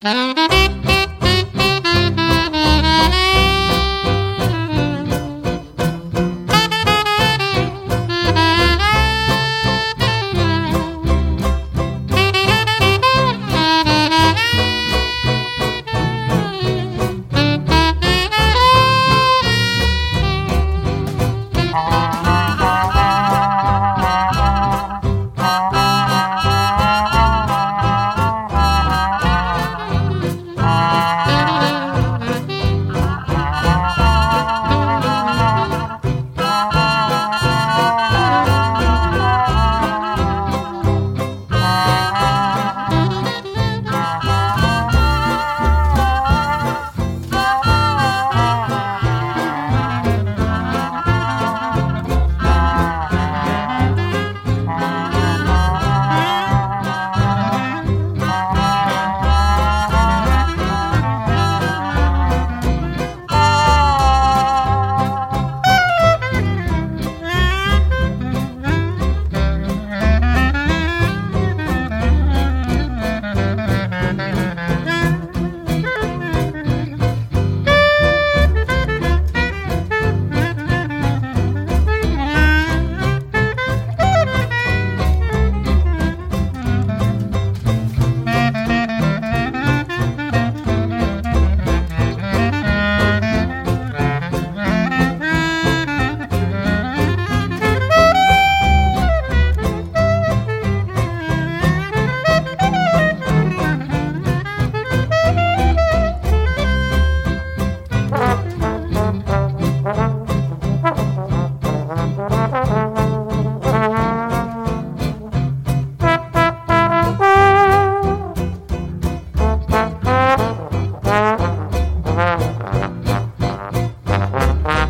Música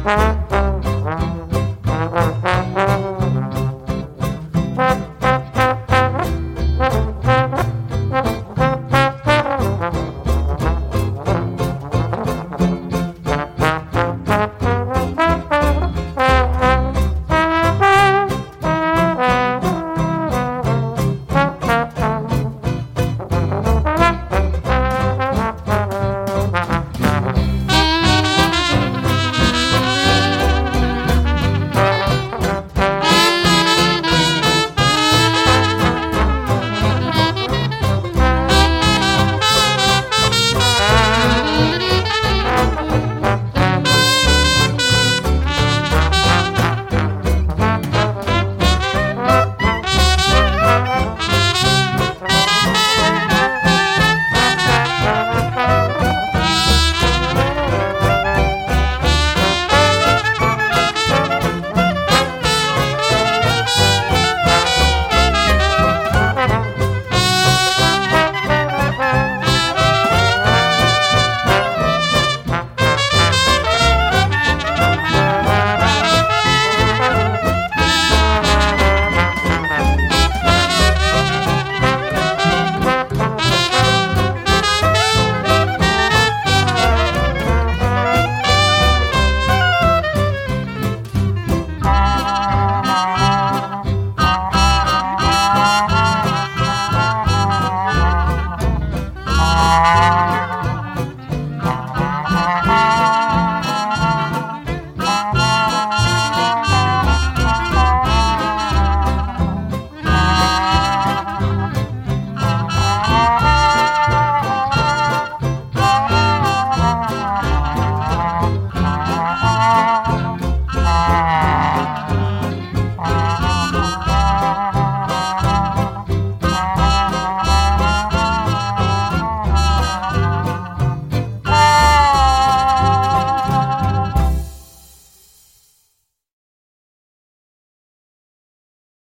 Mm-hmm.